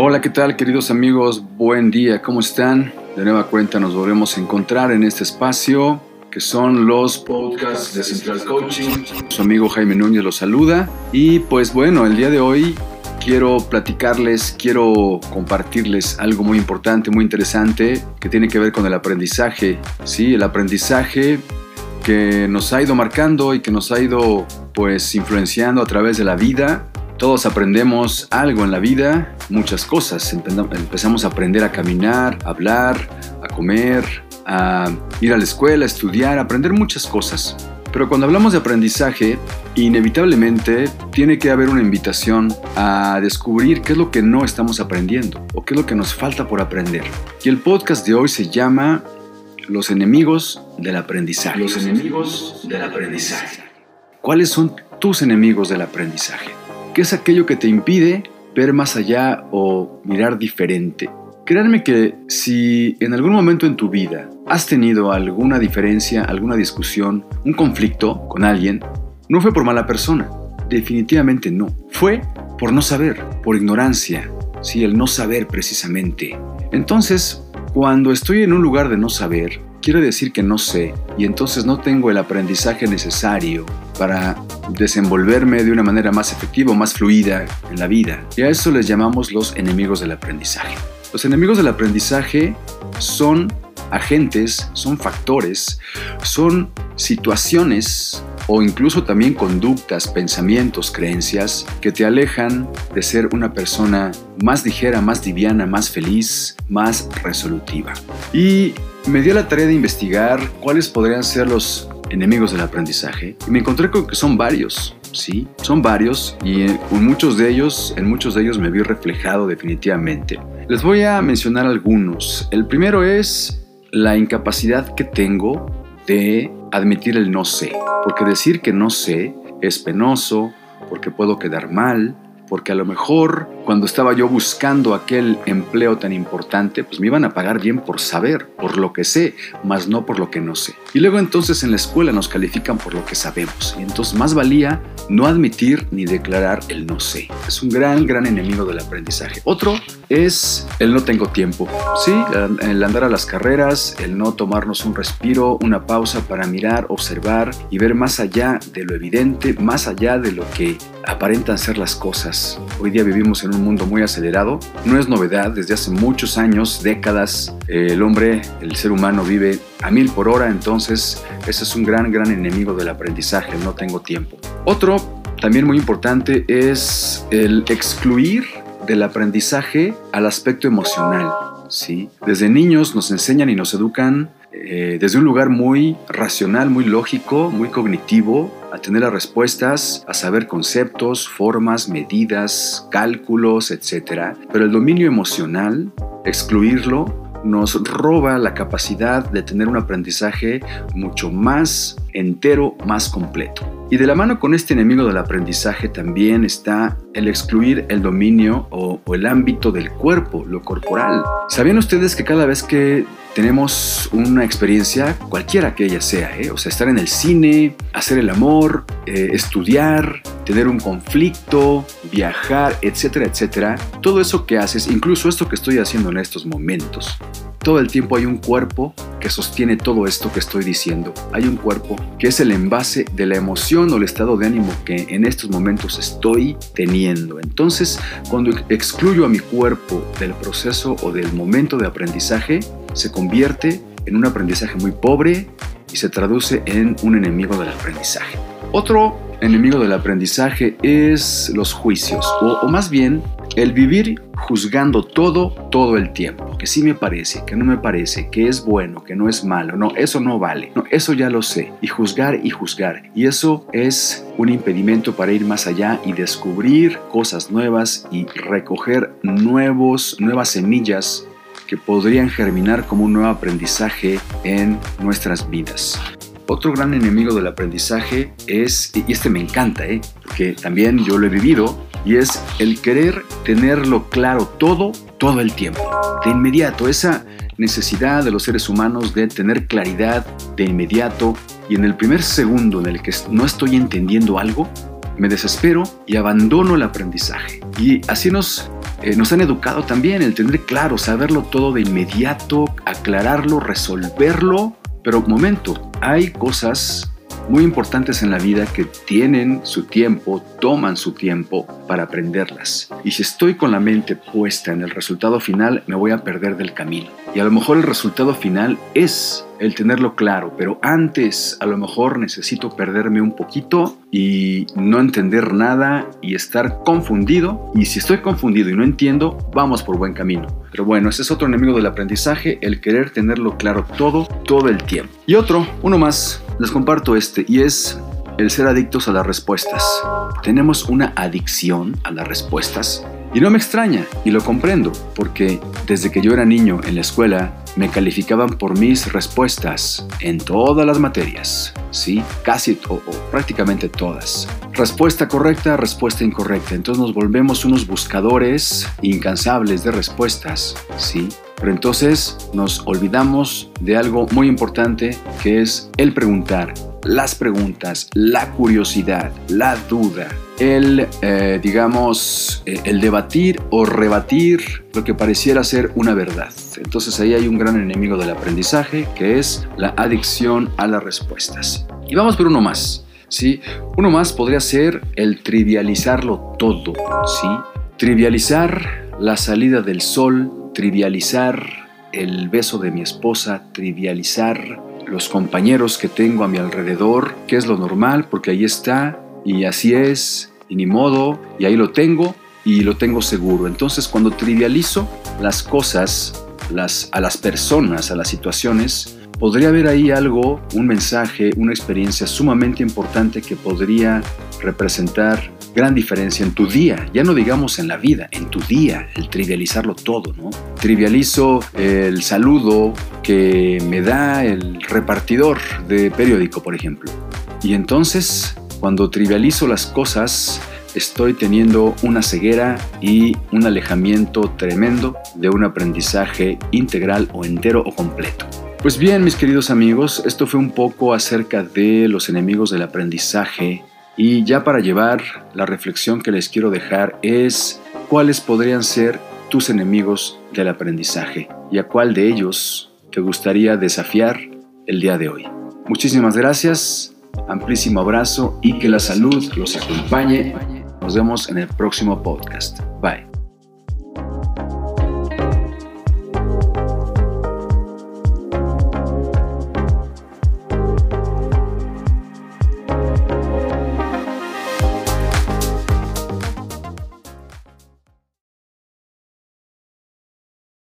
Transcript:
Hola, ¿qué tal queridos amigos? Buen día, ¿cómo están? De nueva cuenta nos volvemos a encontrar en este espacio que son los podcasts de Central Coaching. Su amigo Jaime Núñez los saluda y pues bueno, el día de hoy quiero platicarles, quiero compartirles algo muy importante, muy interesante que tiene que ver con el aprendizaje. Sí, el aprendizaje que nos ha ido marcando y que nos ha ido pues influenciando a través de la vida todos aprendemos algo en la vida, muchas cosas. Empezamos a aprender a caminar, a hablar, a comer, a ir a la escuela, a estudiar, a aprender muchas cosas. Pero cuando hablamos de aprendizaje, inevitablemente tiene que haber una invitación a descubrir qué es lo que no estamos aprendiendo o qué es lo que nos falta por aprender. Y el podcast de hoy se llama Los enemigos del aprendizaje. Los enemigos del aprendizaje. ¿Cuáles son tus enemigos del aprendizaje? ¿Qué es aquello que te impide ver más allá o mirar diferente? Créanme que si en algún momento en tu vida has tenido alguna diferencia, alguna discusión, un conflicto con alguien, no fue por mala persona, definitivamente no. Fue por no saber, por ignorancia, sí, el no saber precisamente. Entonces, cuando estoy en un lugar de no saber, quiere decir que no sé y entonces no tengo el aprendizaje necesario para desenvolverme de una manera más efectiva o más fluida en la vida. Y a eso les llamamos los enemigos del aprendizaje. Los enemigos del aprendizaje son agentes, son factores, son situaciones o incluso también conductas, pensamientos, creencias que te alejan de ser una persona más ligera, más liviana, más feliz, más resolutiva. Y me dio la tarea de investigar cuáles podrían ser los enemigos del aprendizaje y me encontré con que son varios. Sí, son varios y con muchos de ellos, en muchos de ellos me vi reflejado definitivamente. Les voy a mencionar algunos. El primero es la incapacidad que tengo de admitir el no sé, porque decir que no sé es penoso, porque puedo quedar mal, porque a lo mejor cuando estaba yo buscando aquel empleo tan importante, pues me iban a pagar bien por saber, por lo que sé, más no por lo que no sé. Y luego entonces en la escuela nos califican por lo que sabemos, y entonces más valía no admitir ni declarar el no sé. Es un gran, gran enemigo del aprendizaje. Otro es el no tengo tiempo. Sí, el andar a las carreras, el no tomarnos un respiro, una pausa para mirar, observar y ver más allá de lo evidente, más allá de lo que aparentan ser las cosas. Hoy día vivimos en un mundo muy acelerado. No es novedad, desde hace muchos años, décadas, el hombre, el ser humano vive a mil por hora, entonces ese es un gran, gran enemigo del aprendizaje, no tengo tiempo. Otro, también muy importante, es el excluir del aprendizaje al aspecto emocional. ¿sí? Desde niños nos enseñan y nos educan eh, desde un lugar muy racional, muy lógico, muy cognitivo, a tener las respuestas, a saber conceptos, formas, medidas, cálculos, etc. Pero el dominio emocional, excluirlo, nos roba la capacidad de tener un aprendizaje mucho más entero, más completo. Y de la mano con este enemigo del aprendizaje también está el excluir el dominio o, el ámbito del cuerpo, lo corporal. ¿Sabían ustedes que cada vez que tenemos una experiencia, cualquiera que ella sea, ¿eh? o sea, estar en el cine, hacer el amor, eh, estudiar, tener un conflicto, viajar, etcétera, etcétera, todo eso que haces, incluso esto que estoy haciendo en estos momentos, todo el tiempo hay un cuerpo que sostiene todo esto que estoy diciendo. Hay un cuerpo que es el envase de la emoción o el estado de ánimo que en estos momentos estoy teniendo. Entonces, cuando excluyo a mi cuerpo del proceso o del momento de aprendizaje, se convierte en un aprendizaje muy pobre y se traduce en un enemigo del aprendizaje. Otro enemigo del aprendizaje es los juicios, o, más bien el vivir juzgando todo, todo el tiempo. Que sí me parece, que no me parece, que es bueno, que no es malo. No, eso no vale. No, eso ya lo sé. Y juzgar y juzgar. Y eso es un impedimento para ir más allá y descubrir cosas nuevas y recoger nuevos, nuevas semillas que podrían germinar como un nuevo aprendizaje en nuestras vidas. Otro gran enemigo del aprendizaje es, y este me encanta, ¿eh? porque también yo lo he vivido, y es el querer tenerlo claro todo, todo el tiempo, de inmediato, esa necesidad de los seres humanos de tener claridad de inmediato y en el primer segundo en el que no estoy entendiendo algo, me desespero y abandono el aprendizaje. Y así nos eh, nos han educado también el tener claro, saberlo todo de inmediato, aclararlo, resolverlo. Pero momento, hay cosas muy importantes en la vida que tienen su tiempo, toman su tiempo para aprenderlas. Y si estoy con la mente puesta en el resultado final, me voy a perder del camino. Y a lo mejor el resultado final es el tenerlo claro, pero antes a lo mejor necesito perderme un poquito y no entender nada y estar confundido. Y si estoy confundido y no entiendo, vamos por buen camino. Pero bueno, ese es otro enemigo del aprendizaje, el querer tenerlo claro todo, todo el tiempo. Y otro, uno más, les comparto este, y es el ser adictos a las respuestas. Tenemos una adicción a las respuestas y no me extraña, y lo comprendo, porque desde que yo era niño en la escuela me calificaban por mis respuestas en todas las materias, sí, casi o, prácticamente todas. Respuesta correcta, respuesta incorrecta. Entonces nos volvemos unos buscadores incansables de respuestas, sí. Pero entonces nos olvidamos de algo muy importante que es el preguntar, las preguntas, la curiosidad, la duda, el, eh, digamos, eh, el debatir o rebatir lo que pareciera ser una verdad. Entonces ahí hay un gran enemigo del aprendizaje que es la adicción a las respuestas. Y vamos por uno más. ¿sí? Uno más podría ser el trivializarlo todo. ¿sí? Trivializar la salida del sol, trivializar el beso de mi esposa, trivializar los compañeros que tengo a mi alrededor, que es lo normal, porque ahí está, y así es, y ni modo, y ahí lo tengo, y lo tengo seguro. Entonces cuando trivializo las cosas, las, a las personas, a las situaciones, podría haber ahí algo, un mensaje, una experiencia sumamente importante que podría representar gran diferencia en tu día, ya no digamos en la vida, en tu día, el trivializarlo todo, ¿no? Trivializo el saludo que me da el repartidor de periódico, por ejemplo. Y entonces, cuando trivializo las cosas, estoy teniendo una ceguera y un alejamiento tremendo de un aprendizaje integral o entero o completo. Pues bien, mis queridos amigos, esto fue un poco acerca de los enemigos del aprendizaje y ya para llevar la reflexión que les quiero dejar es cuáles podrían ser tus enemigos del aprendizaje y a cuál de ellos te gustaría desafiar el día de hoy. Muchísimas gracias, amplísimo abrazo y que la salud los acompañe. Nos vemos en el próximo podcast. Bye.